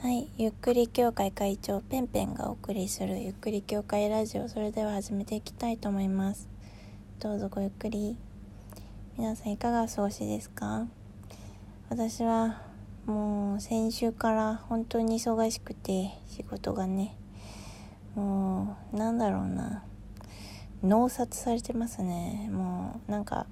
はい、ゆっくり協会会長ペンペンがお送りするゆっくり協会ラジオそれでは始めていきたいと思います。どうぞごゆっくり。皆さんいかがお過ごしですか？私はもう先週から本当に忙しくて仕事がねもうなんだろうな。脳殺されてますね。もうなんか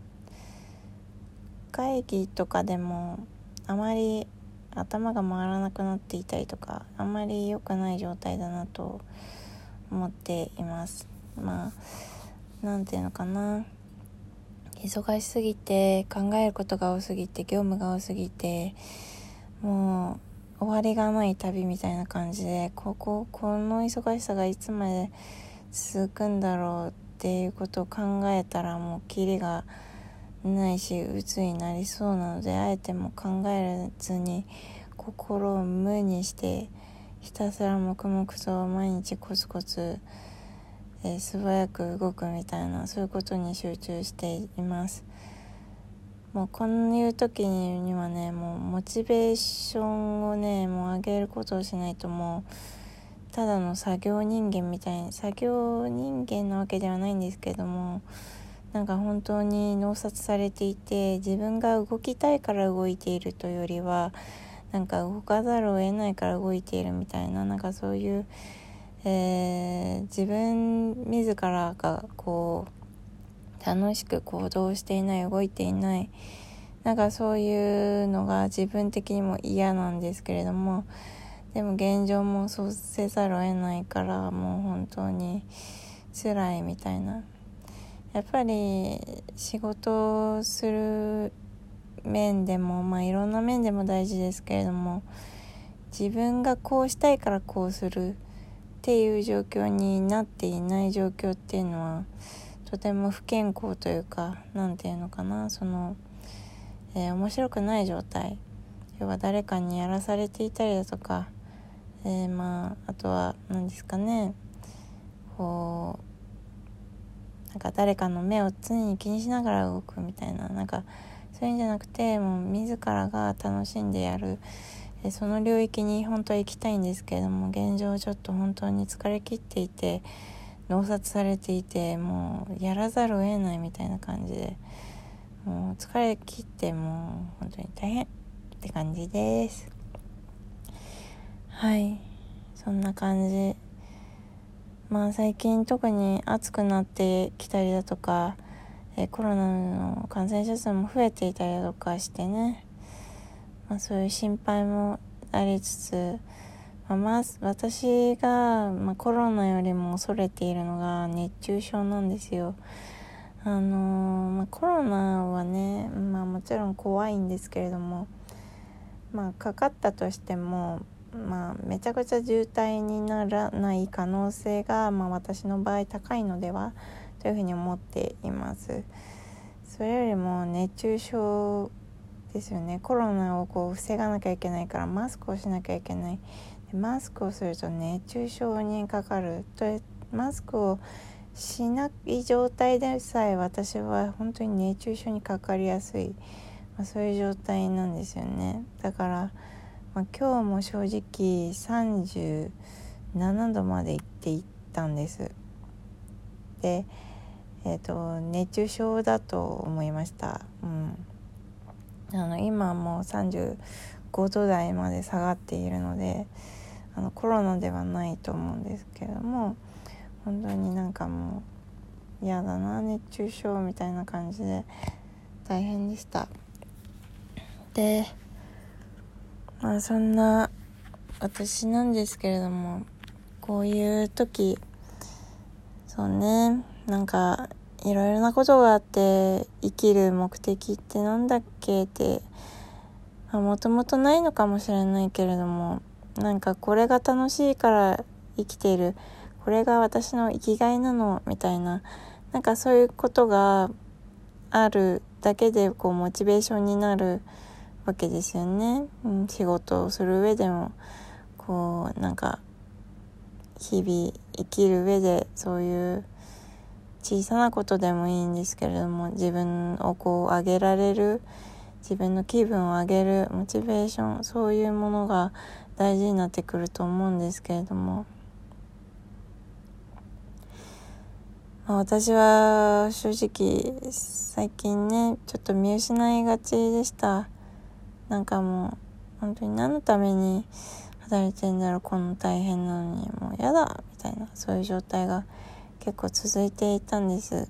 会議とかでもあまり頭が回らなくなっていたりとかあんまり良くない状態だなと思っています。まあ何ていうのかな。忙しすぎて考えることが多すぎて業務が多すぎてもう終わりがない旅みたいな感じでこここの忙しさがいつまで続くんだろうっていうことを考えたらもうキリがないし鬱になりそうなのであえても考えずに心を無にしてひたすら黙々と毎日コツコツ、えー、素早く動くみたいなそういうことに集中しています。もうこういう時にはねもうモチベーションをねもう上げることをしないともうただの作業人間みたいに作業人間なわけではないんですけどもなんか本当に脳殺されていて自分が動きたいから動いているというよりはなんか動かざるを得ないから動いているみたいななんかそういう、えー、自分自らがこう楽しく行動していない動いていないなんかそういうのが自分的にも嫌なんですけれどもでも現状もそうせざるを得ないからもう本当に辛いみたいな。やっぱり仕事する面でもまあいろんな面でも大事ですけれども自分がこうしたいからこうするっていう状況になっていない状況っていうのはとても不健康というか何て言うのかなその、えー、面白くない状態。要は誰かにやらされていたりだとか、えー、まああとは何ですかねこうなんか誰かの目を常に気にしながら動くみたいな。なんかそういうんじゃなくてもう自らが楽しんでやる。えその領域に本当は行きたいんですけれども現状ちょっと本当に疲れ切っていて脳殺されていてもうやらざるを得ないみたいな感じで。もう疲れ切ってもう本当に大変って感じです。はい。そんな感じ。まあ最近特に暑くなってきたりだとか、えコロナの感染者数も増えていたりだとかしてね、まあ、そういう心配もありつつ、まあ、まず私が、まあ、コロナよりも恐れているのが熱中症なんですよ。あの、まあ、コロナはね、まあ、もちろん怖いんですけれども、まあ、かかったとしてもまあ、めちゃくちゃ渋滞にならない可能性が、まあ、私の場合高いのではというふうに思っています。それよりも熱中症ですよね。コロナをこう防がなきゃいけないからマスクをしなきゃいけない。でマスクをすると熱中症にかかる。とマスクをしない状態でさえ私は本当に熱中症にかかりやすい、まあ、そういう状態なんですよね。だからまあ、今日も正直37度まで行っていったんです。でえーと、熱中症だと思いました、うん、あの今もう35度台まで下がっているのであのコロナではないと思うんですけども本当になんかもう嫌だな熱中症みたいな感じで大変でした。でまあそんな私なんですけれどもこういう時そうねなんかいろいろなことがあって生きる目的って何だっけってもともとないのかもしれないけれどもなんかこれが楽しいから生きているこれが私の生きがいなのみたいななんかそういうことがあるだけでこうモチベーションになるわけですよね、うん、仕事をする上でもこうなんか日々生きる上でそういう小さなことでもいいんですけれども自分をこう上げられる自分の気分を上げるモチベーションそういうものが大事になってくると思うんですけれども、まあ、私は正直最近ねちょっと見失いがちでした。なんかもう本当に何のために働いてんだろうこんな大変なのにもうやだみたいなそういう状態が結構続いていたんです。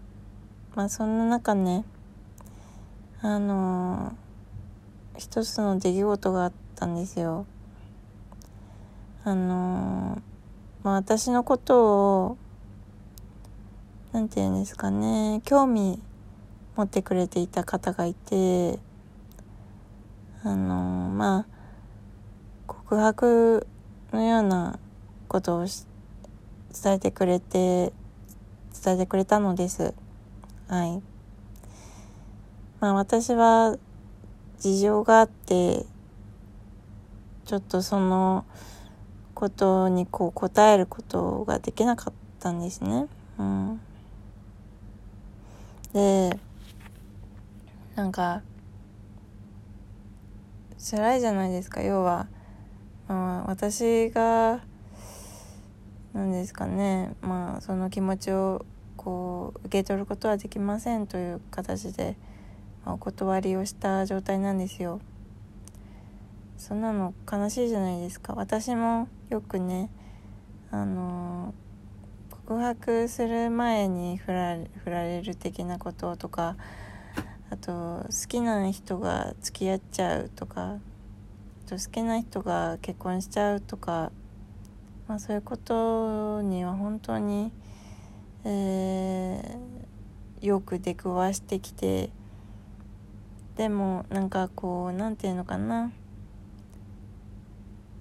まあそんな中ねあのー、一つの出来事があったんですよ。あのー、まあ私のことを何て言うんですかね興味持ってくれていた方がいてあの、まあ告白のようなことを伝えてくれて伝えてくれたのです。はい。まあ私は事情があってちょっとそのことにこう答えることができなかったんですね。うん。でなんか辛いじゃないですか要は、まあ、私が何ですかね。まあその気持ちをこう受け取ることはできませんという形で、まあ、お断りをした状態なんですよ。そんなの悲しいじゃないですか。私もよくねあの告白する前に振ら振られる的なこととかあと好きな人が付き合っちゃうとかあと好きな人が結婚しちゃうとか、まあ、そういうことには本当に、えー、よく出くわしてきてでもなんかこう何て言うのかな。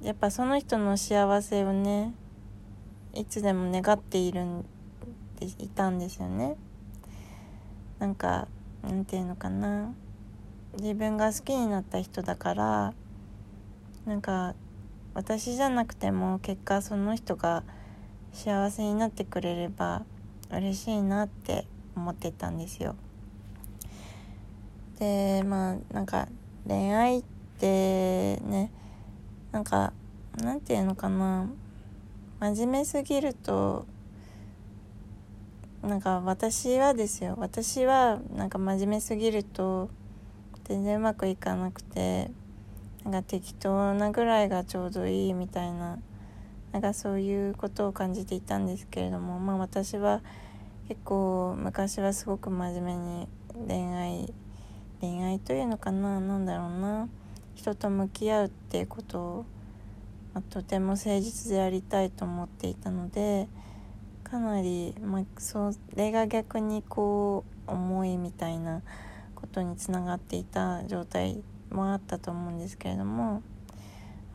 やっぱその人の幸せをねいつでも願っているんでいたんですよね。なんかなんていうのかな。自分が好きになった人だからなんか私じゃなくても結果その人が幸せになってくれれば嬉しいなって思ってたんですよ。でまあなんか恋愛ってねなんかなんていうのかな。真面目すぎるとなんか私はですよ私はなんか真面目すぎると全然うまくいかなくてなんか適当なぐらいがちょうどいいみたいななんかそういうことを感じていたんですけれどもまあ私は結構昔はすごく真面目に恋愛恋愛というのかな何だろうな人と向き合うっていうことを、まあ、とても誠実でありたいと思っていたので。かなり、まあ、それが逆にこう思いみたいなことにつながっていた状態もあったと思うんですけれども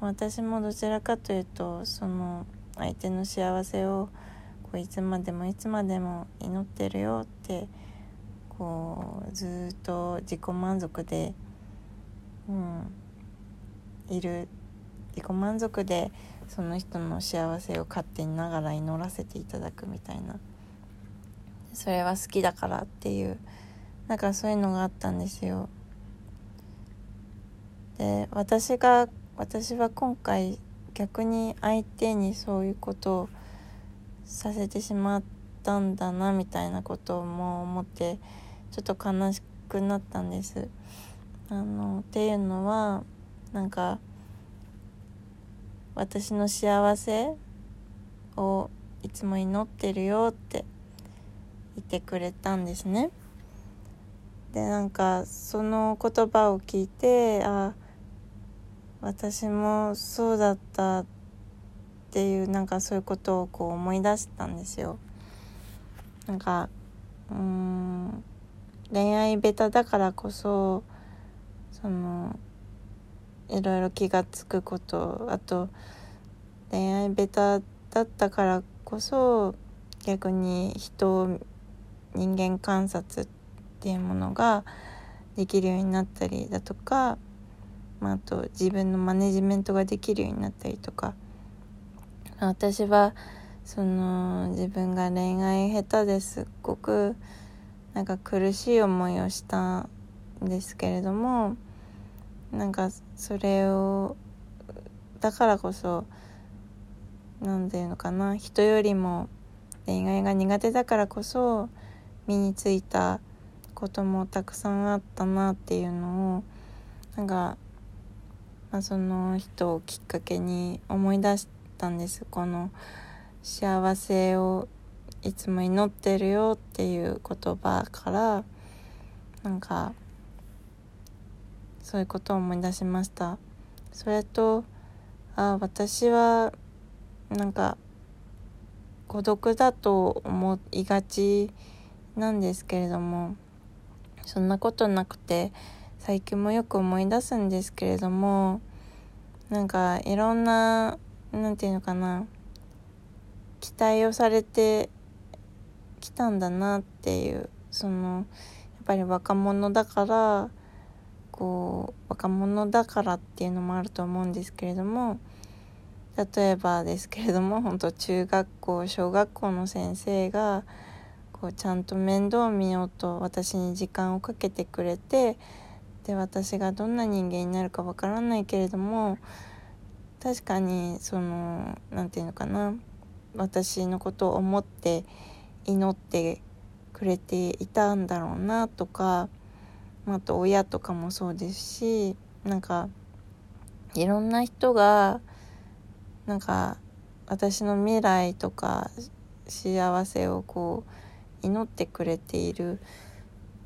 私もどちらかというとその相手の幸せをこういつまでもいつまでも祈ってるよってこうずっと自己満足で、うん、いる自己満足でその人の幸せを勝手にながら祈らせていただくみたいな。それは好きだからっていう。なんかそういうのがあったんですよ。で私が私は今回逆に相手にそういうことをさせてしまったんだなみたいなことも思ってちょっと悲しくなったんです。あのっていうのはなんか私の幸せをいつも祈ってるよって言ってくれたんですね。でなんかその言葉を聞いてあ私もそうだったっていうなんかそういうことをこう思い出したんですよ。なんかうん恋愛ベタだからこそそのいろいろ気が付くことあと恋愛ベタだったからこそ逆に人人間観察っていうものができるようになったりだとか、まあ、あと自分のマネジメントができるようになったりとか。私はその自分が恋愛下手ですっごくなんか苦しい思いをしたんですけれどもなんかそれをだからこそ何て言うのかな人よりも恋愛が苦手だからこそ身についたこともたくさんあったなっていうのをなんか、まあ、その人をきっかけに思い出したんです。この幸せをいつも祈ってるよっていう言葉からなんかそういうことを思い出しました。それとあ私はなんか孤独だと思いがちなんですけれどもそんなことなくて最近もよく思い出すんですけれどもなんかいろんな何て言うのかな期待をされてきたんだなっていうそのやっぱり若者だからこう若者だからっていうのもあると思うんですけれども例えばですけれども本当中学校小学校の先生がこうちゃんと面倒を見ようと私に時間をかけてくれてで私がどんな人間になるかわからないけれども確かにその何て言うのかな私のことを思って祈ってくれていたんだろうなとかあと親とかもそうですしなんかいろんな人がなんか私の未来とか幸せをこう祈ってくれているっ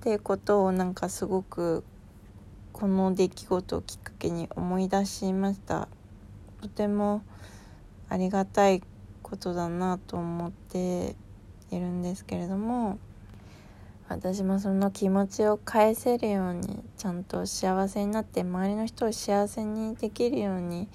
ていうことをなんかすごくこの出来事をきっかけに思い出しました。とてもありがたいことだなと思っているんですけれども。私もその気持ちを返せるようにちゃんと幸せになって周りの人を幸せにできるように